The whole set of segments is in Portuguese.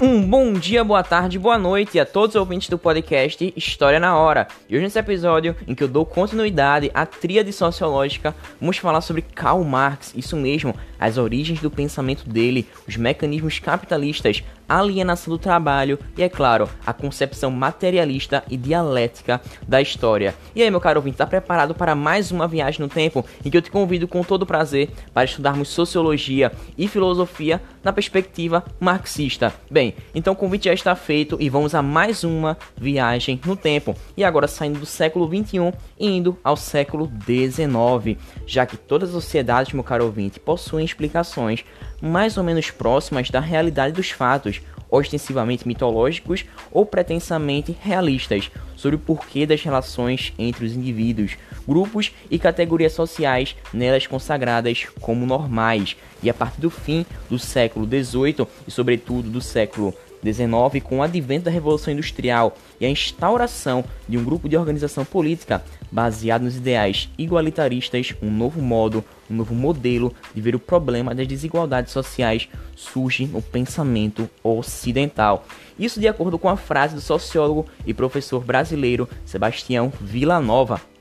Um bom dia, boa tarde, boa noite a todos os ouvintes do podcast História na Hora. E hoje nesse episódio em que eu dou continuidade à tríade sociológica, vamos falar sobre Karl Marx, isso mesmo, as origens do pensamento dele, os mecanismos capitalistas, a alienação do trabalho e, é claro, a concepção materialista e dialética da história. E aí, meu caro ouvinte, está preparado para mais uma viagem no tempo em que eu te convido com todo prazer para estudarmos sociologia e filosofia na perspectiva marxista? Bem, então o convite já está feito e vamos a mais uma viagem no tempo. E agora saindo do século 21 e indo ao século 19, já que todas as sociedades, meu caro ouvinte, possuem explicações mais ou menos próximas da realidade dos fatos, ostensivamente mitológicos ou pretensamente realistas, sobre o porquê das relações entre os indivíduos, grupos e categorias sociais nelas consagradas como normais. E a partir do fim do século XVIII e, sobretudo, do século XIX, com o advento da Revolução Industrial e a instauração de um grupo de organização política baseado nos ideais igualitaristas, um novo modo, um novo modelo de ver o problema das desigualdades sociais surge no pensamento ocidental. Isso de acordo com a frase do sociólogo e professor brasileiro Sebastião Villanova.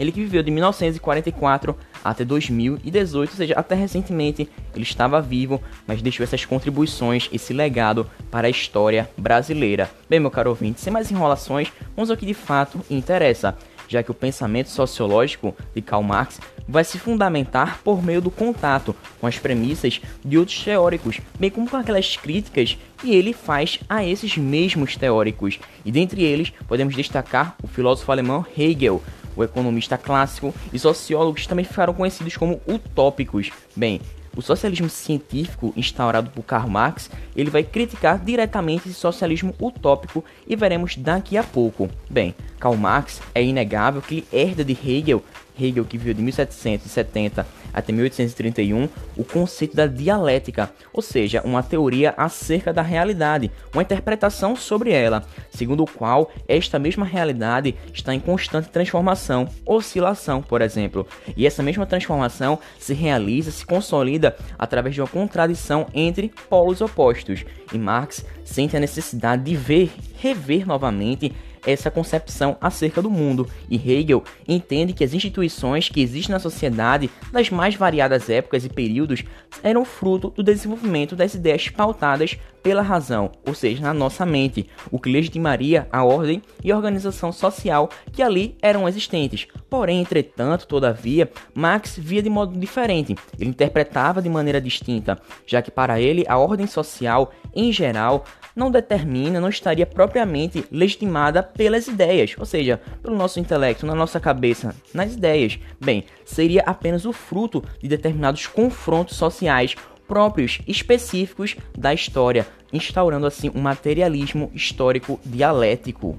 Ele que viveu de 1944 até 2018, ou seja, até recentemente ele estava vivo, mas deixou essas contribuições, esse legado para a história brasileira. Bem, meu caro ouvinte, sem mais enrolações, vamos ao que de fato interessa, já que o pensamento sociológico de Karl Marx vai se fundamentar por meio do contato com as premissas de outros teóricos, bem como com aquelas críticas que ele faz a esses mesmos teóricos. E dentre eles podemos destacar o filósofo alemão Hegel, o economista clássico e sociólogos também ficaram conhecidos como utópicos. Bem, o socialismo científico instaurado por Karl Marx, ele vai criticar diretamente esse socialismo utópico e veremos daqui a pouco. Bem, Karl Marx é inegável que ele herda de Hegel Hegel, que viveu de 1770 até 1831, o conceito da dialética, ou seja, uma teoria acerca da realidade, uma interpretação sobre ela, segundo o qual esta mesma realidade está em constante transformação, oscilação, por exemplo. E essa mesma transformação se realiza, se consolida através de uma contradição entre polos opostos. E Marx sente a necessidade de ver, rever novamente essa concepção acerca do mundo, e Hegel entende que as instituições que existem na sociedade das mais variadas épocas e períodos eram fruto do desenvolvimento das ideias pautadas pela razão, ou seja, na nossa mente, o que legitimaria a ordem e a organização social que ali eram existentes. Porém, entretanto, todavia, Marx via de modo diferente. Ele interpretava de maneira distinta, já que para ele a ordem social, em geral, não determina, não estaria propriamente legitimada pelas ideias, ou seja, pelo nosso intelecto, na nossa cabeça, nas ideias. Bem, seria apenas o fruto de determinados confrontos sociais próprios específicos da história, instaurando assim um materialismo histórico dialético.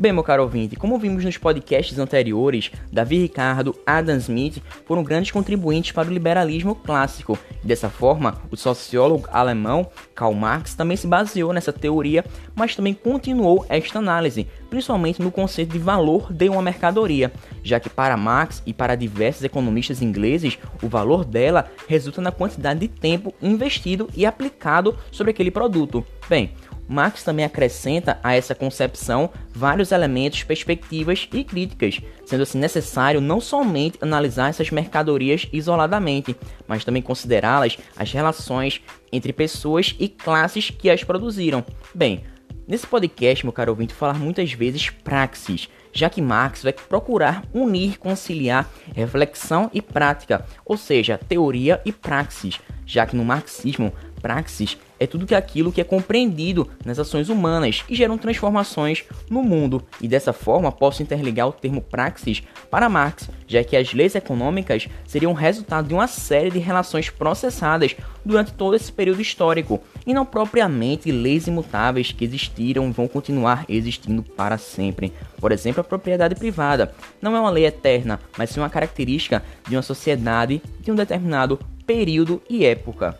Bem, meu caro ouvinte, como vimos nos podcasts anteriores, Davi Ricardo, Adam Smith foram grandes contribuintes para o liberalismo clássico. Dessa forma, o sociólogo alemão Karl Marx também se baseou nessa teoria, mas também continuou esta análise, principalmente no conceito de valor de uma mercadoria, já que para Marx e para diversos economistas ingleses, o valor dela resulta na quantidade de tempo investido e aplicado sobre aquele produto. Bem, Marx também acrescenta a essa concepção vários elementos, perspectivas e críticas, sendo assim necessário não somente analisar essas mercadorias isoladamente, mas também considerá-las as relações entre pessoas e classes que as produziram. Bem, nesse podcast, meu caro ouvinte, falar muitas vezes praxis, já que Marx vai procurar unir, conciliar reflexão e prática, ou seja, teoria e praxis, já que no marxismo, praxis é tudo que aquilo que é compreendido nas ações humanas e geram transformações no mundo. E dessa forma posso interligar o termo praxis para Marx, já que as leis econômicas seriam resultado de uma série de relações processadas durante todo esse período histórico, e não propriamente leis imutáveis que existiram e vão continuar existindo para sempre. Por exemplo, a propriedade privada não é uma lei eterna, mas sim uma característica de uma sociedade de um determinado período e época.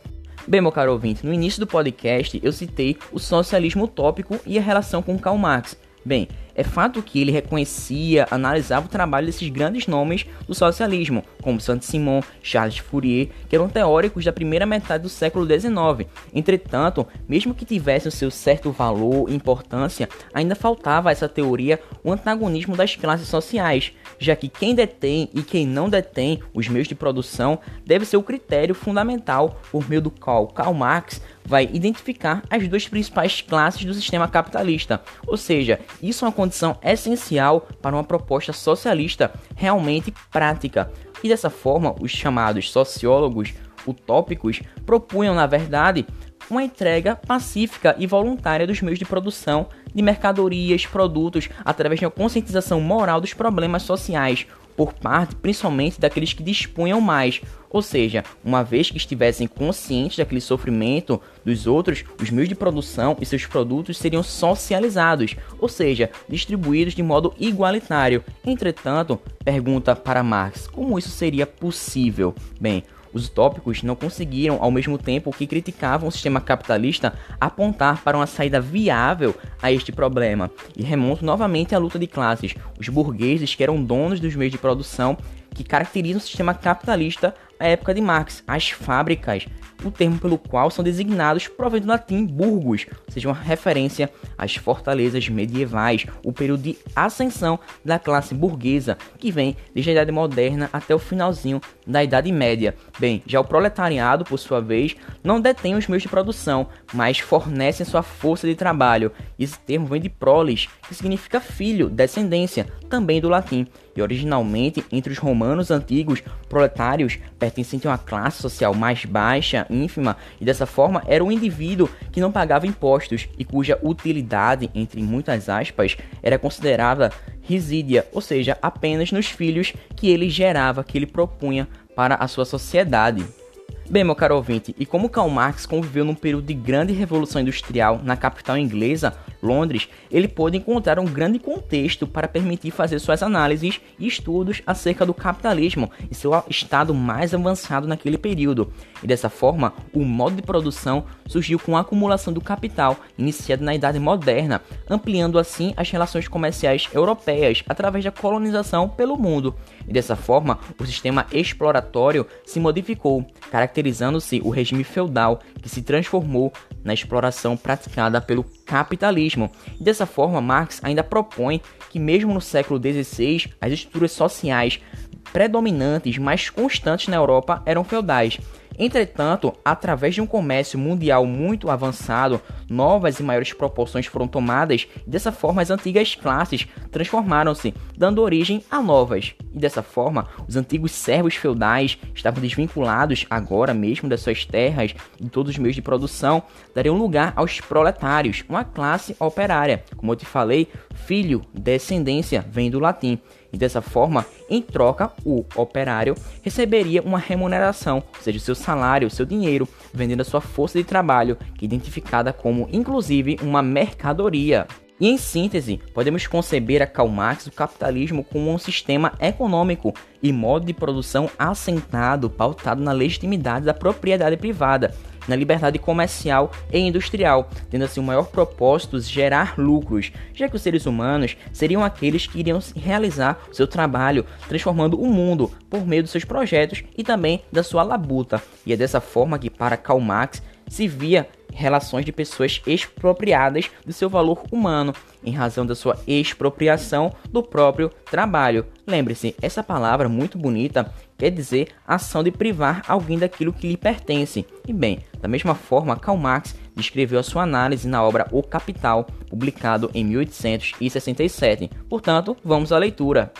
Bem, meu caro ouvinte, no início do podcast eu citei o socialismo utópico e a relação com Karl Marx. Bem, É fato que ele reconhecia, analisava o trabalho desses grandes nomes do socialismo, como Saint-Simon, Charles Fourier, que eram teóricos da primeira metade do século XIX. Entretanto, mesmo que tivesse o seu certo valor e importância, ainda faltava a essa teoria o antagonismo das classes sociais, já que quem detém e quem não detém os meios de produção deve ser o critério fundamental por meio do qual Karl Marx vai identificar as duas principais classes do sistema capitalista. Ou seja, isso é uma condição essencial para uma proposta socialista realmente prática. E dessa forma, os chamados sociólogos utópicos propunham, na verdade, uma entrega pacífica e voluntária dos meios de produção de mercadorias, produtos, através de uma conscientização moral dos problemas sociais, por parte principalmente daqueles que dispunham mais, ou seja, uma vez que estivessem conscientes daquele sofrimento dos outros, os meios de produção e seus produtos seriam socializados, ou seja, distribuídos de modo igualitário. Entretanto, pergunta para Marx, como isso seria possível? Bem, os utópicos não conseguiram, ao mesmo tempo que criticavam o sistema capitalista, apontar para uma saída viável a este problema, e remontam novamente à luta de classes. Os burgueses, que eram donos dos meios de produção, que caracterizam o sistema capitalista à época de Marx, as fábricas, o termo pelo qual são designados provém do latim burgos, ou seja, uma referência às fortalezas medievais, o período de ascensão da classe burguesa, que vem desde a Idade Moderna até o finalzinho da Idade Média. Bem, já o proletariado, por sua vez, não detém os meios de produção, mas fornecem sua força de trabalho. Esse termo vem de proles, que significa filho, descendência, também do latim. E originalmente, entre os romanos antigos, proletários pertencentes a uma classe social mais baixa, ínfima, e dessa forma era um indivíduo que não pagava impostos e cuja utilidade, entre muitas aspas, era considerada resídia, ou seja, apenas nos filhos que ele gerava, que ele propunha para a sua sociedade. Bem, meu caro ouvinte, e como Karl Marx conviveu num período de grande revolução industrial na capital inglesa, Londres, ele pôde encontrar um grande contexto para permitir fazer suas análises e estudos acerca do capitalismo e seu estado mais avançado naquele período. E dessa forma, o modo de produção surgiu com a acumulação do capital, iniciado na Idade Moderna, ampliando assim as relações comerciais europeias através da colonização pelo mundo. E dessa forma, o sistema exploratório se modificou, caracterizando-se o regime feudal que se transformou na exploração praticada pelo capitalismo. E dessa forma, Marx ainda propõe que, mesmo no século XVI, as estruturas sociais predominantes mais constantes na Europa eram feudais. Entretanto, através de um comércio mundial muito avançado, novas e maiores proporções foram tomadas e dessa forma as antigas classes transformaram-se, dando origem a novas. E dessa forma, os antigos servos feudais estavam desvinculados agora mesmo das suas terras e todos os meios de produção, dariam lugar aos proletários, uma classe operária. Como eu te falei, filho, descendência, vem do latim e dessa forma, em troca, o operário receberia uma remuneração, ou seja, seu salário, seu dinheiro, vendendo a sua força de trabalho, é identificada como inclusive uma mercadoria. E em síntese, podemos conceber a Karl Marx o capitalismo como um sistema econômico e modo de produção assentado, pautado na legitimidade da propriedade privada, na liberdade comercial e industrial, tendo assim o maior propósito gerar lucros, já que os seres humanos seriam aqueles que iriam realizar seu trabalho, transformando o mundo por meio dos seus projetos e também da sua labuta. E é dessa forma que para Karl Marx se via relações de pessoas expropriadas do seu valor humano, em razão da sua expropriação do próprio trabalho. Lembre-se, essa palavra muito bonita quer dizer ação de privar alguém daquilo que lhe pertence. E bem, da mesma forma, Karl Marx descreveu a sua análise na obra O Capital, publicado em 1867. Portanto, vamos à leitura.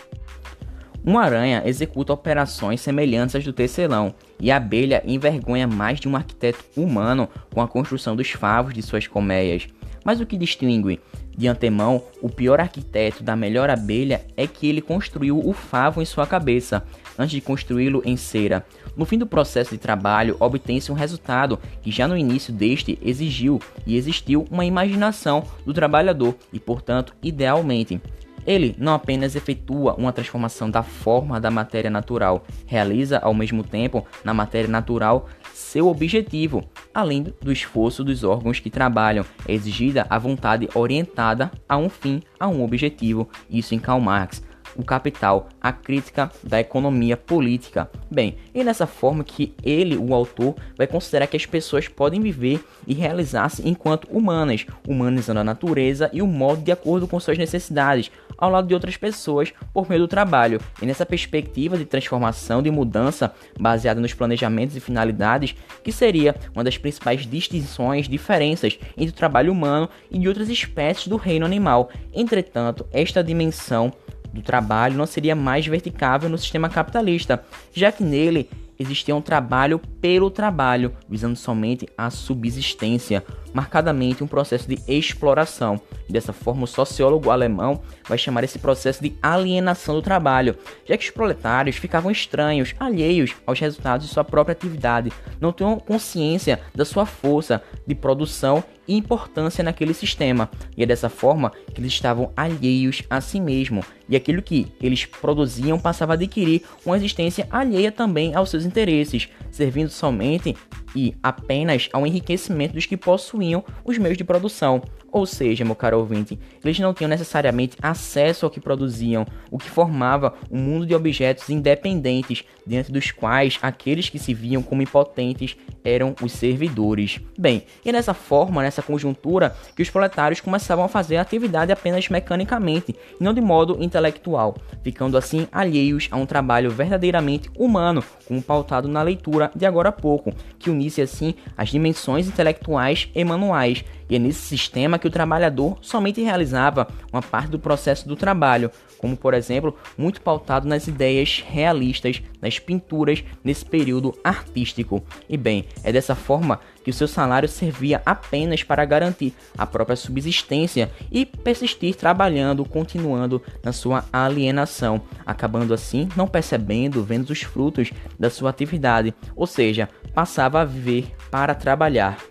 Uma aranha executa operações semelhantes às do tecelão, e a abelha envergonha mais de um arquiteto humano com a construção dos favos de suas colmeias. Mas o que distingue de antemão o pior arquiteto da melhor abelha é que ele construiu o favo em sua cabeça, antes de construí-lo em cera. No fim do processo de trabalho, obtém-se um resultado que já no início deste exigiu e existiu uma imaginação do trabalhador e, portanto, idealmente. Ele não apenas efetua uma transformação da forma da matéria natural, realiza ao mesmo tempo na matéria natural seu objetivo, além do esforço dos órgãos que trabalham. É exigida a vontade orientada a um fim, a um objetivo. Isso em Karl Marx o Capital, a crítica da economia política. Bem, e nessa forma que ele, o autor, vai considerar que as pessoas podem viver e realizar-se enquanto humanas, humanizando a natureza e o modo de acordo com suas necessidades, ao lado de outras pessoas por meio do trabalho. E nessa perspectiva de transformação, de mudança, baseada nos planejamentos e finalidades, que seria uma das principais distinções, diferenças entre o trabalho humano e de outras espécies do reino animal. Entretanto, esta dimensão do trabalho não seria mais verticável no sistema capitalista, já que nele existia um trabalho pelo trabalho, visando somente a subsistência, marcadamente um processo de exploração. Dessa forma, o sociólogo alemão vai chamar esse processo de alienação do trabalho, já que os proletários ficavam estranhos, alheios aos resultados de sua própria atividade, não tinham consciência da sua força de produção importância naquele sistema, e é dessa forma que eles estavam alheios a si mesmo, e aquilo que eles produziam passava a adquirir uma existência alheia também aos seus interesses, servindo somente e apenas ao enriquecimento dos que possuíam os meios de produção. Ou seja, meu caro ouvinte, eles não tinham necessariamente acesso ao que produziam, o que formava um mundo de objetos independentes, diante dos quais aqueles que se viam como impotentes eram os servidores. Bem, e nessa forma, nessa conjuntura, que os proletários começavam a fazer a atividade apenas mecanicamente, e não de modo intelectual, ficando assim alheios a um trabalho verdadeiramente humano, como pautado na leitura de agora há pouco, que unisse assim as dimensões intelectuais e manuais e é nesse sistema que o trabalhador somente realizava uma parte do processo do trabalho, como por exemplo, muito pautado nas ideias realistas, nas pinturas nesse período artístico. E bem, é dessa forma que o seu salário servia apenas para garantir a própria subsistência e persistir trabalhando, continuando na sua alienação, acabando assim não percebendo, vendo os frutos da sua atividade, ou seja, passava a viver para trabalhar.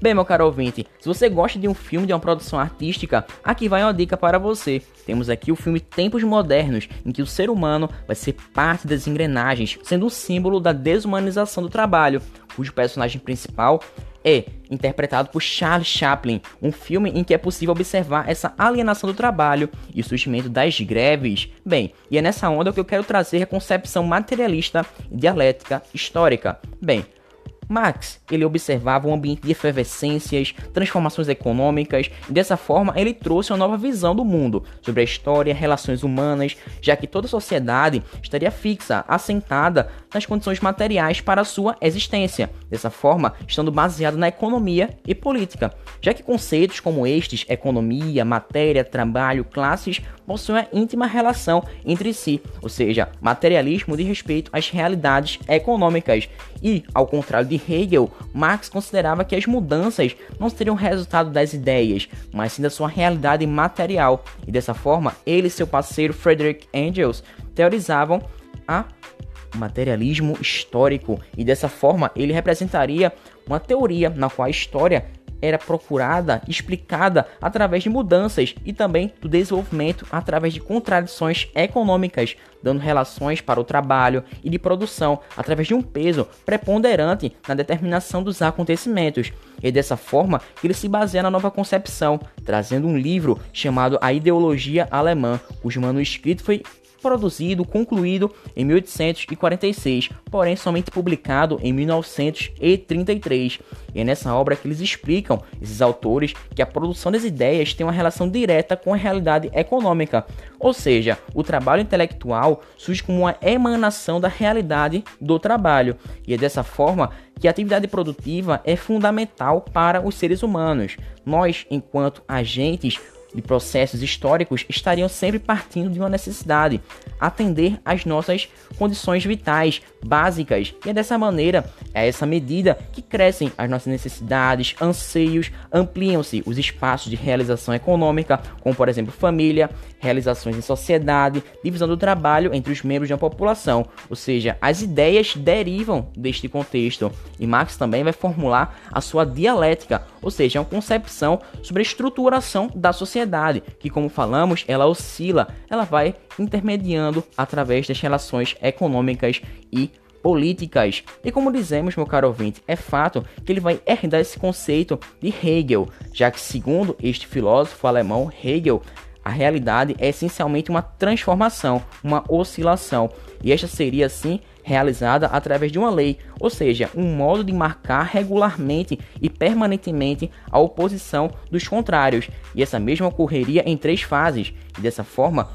Bem, meu caro ouvinte, se você gosta de um filme de uma produção artística, aqui vai uma dica para você. Temos aqui o filme Tempos Modernos, em que o ser humano vai ser parte das engrenagens, sendo um símbolo da desumanização do trabalho, cujo personagem principal é interpretado por Charles Chaplin, um filme em que é possível observar essa alienação do trabalho e o surgimento das greves. Bem, e é nessa onda que eu quero trazer a concepção materialista e dialética histórica. Bem, Marx, ele observava um ambiente de efervescências, transformações econômicas, e dessa forma ele trouxe uma nova visão do mundo sobre a história, relações humanas, já que toda sociedade estaria fixa, assentada nas condições materiais para sua existência, dessa forma estando baseada na economia e política, já que conceitos como estes, economia, matéria, trabalho, classes, possuem uma íntima relação entre si, ou seja, materialismo de respeito às realidades econômicas. E, ao contrário de Hegel, Marx considerava que as mudanças não seriam resultado das ideias, mas sim da sua realidade material. E dessa forma, ele e seu parceiro Frederick Engels teorizavam a materialismo histórico, e dessa forma ele representaria uma teoria na qual a história era procurada, explicada através de mudanças e também do desenvolvimento através de contradições econômicas, dando relações para o trabalho e de produção através de um peso preponderante na determinação dos acontecimentos. E dessa forma, ele se baseia na nova concepção, trazendo um livro chamado A Ideologia Alemã, cujo manuscrito foi produzido, concluído em 1846, porém somente publicado em 1933. E é nessa obra que eles explicam, esses autores, que a produção das ideias tem uma relação direta com a realidade econômica, ou seja, o trabalho intelectual surge como uma emanação da realidade do trabalho, e é dessa forma que a atividade produtiva é fundamental para os seres humanos. Nós, enquanto agentes de processos históricos estariam sempre partindo de uma necessidade, atender às nossas condições vitais básicas. E é dessa maneira, é essa medida que crescem as nossas necessidades, anseios, ampliam-se os espaços de realização econômica, como por exemplo família, realizações em sociedade, divisão do trabalho entre os membros de uma população. Ou seja, as ideias derivam deste contexto. E Marx também vai formular a sua dialética, ou seja, uma concepção sobre a estruturação da sociedade, que como falamos, ela oscila, ela vai intermediando através das relações econômicas e políticas. E como dizemos, meu caro ouvinte, é fato que ele vai herdar esse conceito de Hegel, já que, segundo este filósofo alemão Hegel, a realidade é essencialmente uma transformação, uma oscilação, e esta seria assim realizada através de uma lei, ou seja, um modo de marcar regularmente e permanentemente a oposição dos contrários, e essa mesma ocorreria em três fases, e dessa forma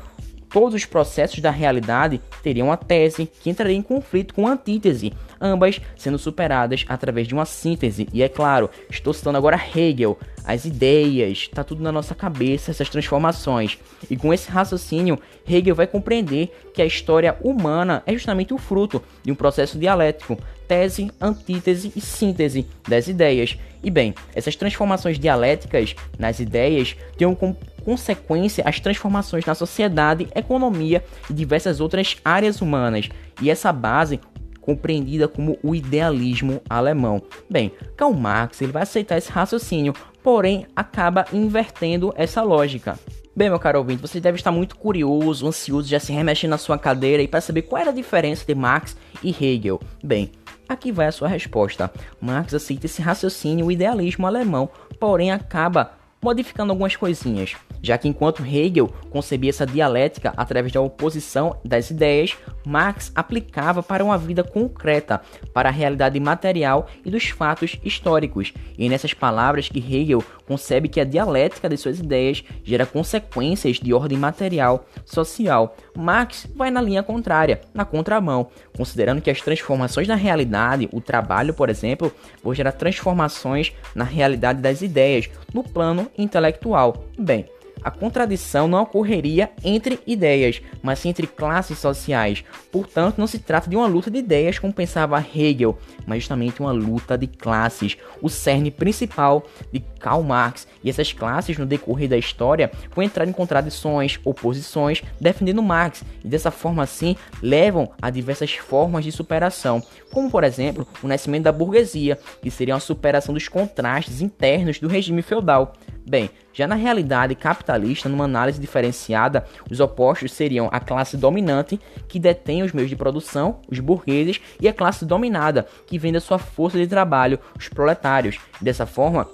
todos os processos da realidade teriam uma tese que entraria em conflito com a antítese, ambas sendo superadas através de uma síntese. E é claro, estou citando agora Hegel, as ideias, está tudo na nossa cabeça, essas transformações. E com esse raciocínio, Hegel vai compreender que a história humana é justamente o fruto de um processo dialético, tese, antítese e síntese das ideias. E bem, essas transformações dialéticas nas ideias têm como consequência as transformações na sociedade, economia e diversas outras áreas humanas. E essa base compreendida como o idealismo alemão. Bem, Karl Marx ele vai aceitar esse raciocínio, porém acaba invertendo essa lógica. Bem, meu caro ouvinte, você deve estar muito curioso, ansioso, já se remexendo na sua cadeira e para saber qual era a diferença de Marx e Hegel. Bem, aqui vai a sua resposta. Marx aceita esse raciocínio, idealismo alemão, porém acaba modificando algumas coisinhas, já que enquanto Hegel concebia essa dialética através da oposição das ideias, Marx aplicava para uma vida concreta, para a realidade material e dos fatos históricos. E é nessas palavras que Hegel concebe que a dialética de suas ideias gera consequências de ordem material, social. Marx vai na linha contrária, na contramão, considerando que as transformações na realidade, o trabalho, por exemplo, vão gerar transformações na realidade das ideias, no plano intelectual. Bem, a contradição não ocorreria entre ideias, mas sim entre classes sociais. Portanto, não se trata de uma luta de ideias como pensava Hegel, mas justamente uma luta de classes, o cerne principal de Karl Marx. E essas classes, no decorrer da história, vão entrar em contradições, oposições, defendendo Marx, e dessa forma assim levam a diversas formas de superação, como por exemplo o nascimento da burguesia, que seria uma superação dos contrastes internos do regime feudal. Bem, já na realidade capitalista, numa análise diferenciada, os opostos seriam a classe dominante, que detém os meios de produção, os burgueses, e a classe dominada, que vende a sua força de trabalho, os proletários. Dessa forma,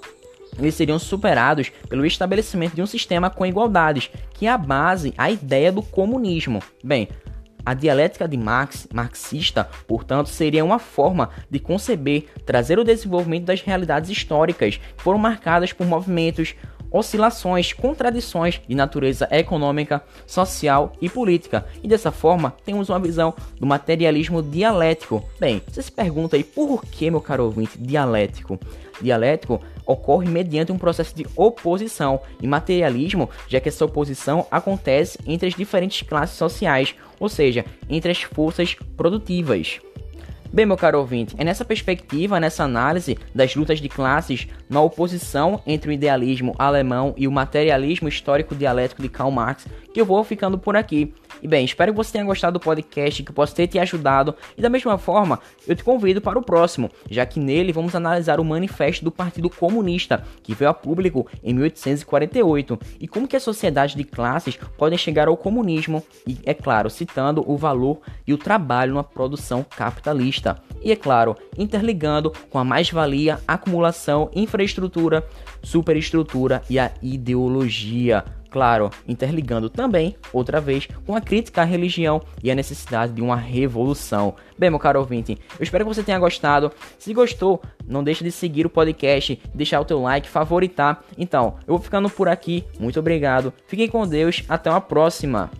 eles seriam superados pelo estabelecimento de um sistema com igualdades, que é a base, a ideia do comunismo. Bem, a dialética de Marx, marxista, portanto, seria uma forma de conceber, trazer o desenvolvimento das realidades históricas que foram marcadas por movimentos, oscilações, contradições de natureza econômica, social e política. E dessa forma, temos uma visão do materialismo dialético. Bem, você se pergunta aí por que, meu caro ouvinte, dialético? Dialético ocorre mediante um processo de oposição e materialismo, já que essa oposição acontece entre as diferentes classes sociais, ou seja, entre as forças produtivas. Bem, meu caro ouvinte, é nessa perspectiva, nessa análise das lutas de classes, na oposição entre o idealismo alemão e o materialismo histórico dialético de Karl Marx, eu vou ficando por aqui. E bem, espero que você tenha gostado do podcast, que possa ter te ajudado. E da mesma forma, eu te convido para o próximo, já que nele vamos analisar o manifesto do Partido Comunista, que veio a público em 1848, e como que as sociedades de classes podem chegar ao comunismo, e é claro, citando o valor e o trabalho na produção capitalista. E é claro, interligando com a mais-valia, acumulação, infraestrutura, superestrutura e a ideologia claro, interligando também, outra vez, com a crítica à religião e a necessidade de uma revolução. Bem, meu caro ouvinte, eu espero que você tenha gostado. Se gostou, não deixe de seguir o podcast, deixar o teu like, favoritar. Então, eu vou ficando por aqui. Muito obrigado. Fiquem com Deus. Até uma próxima.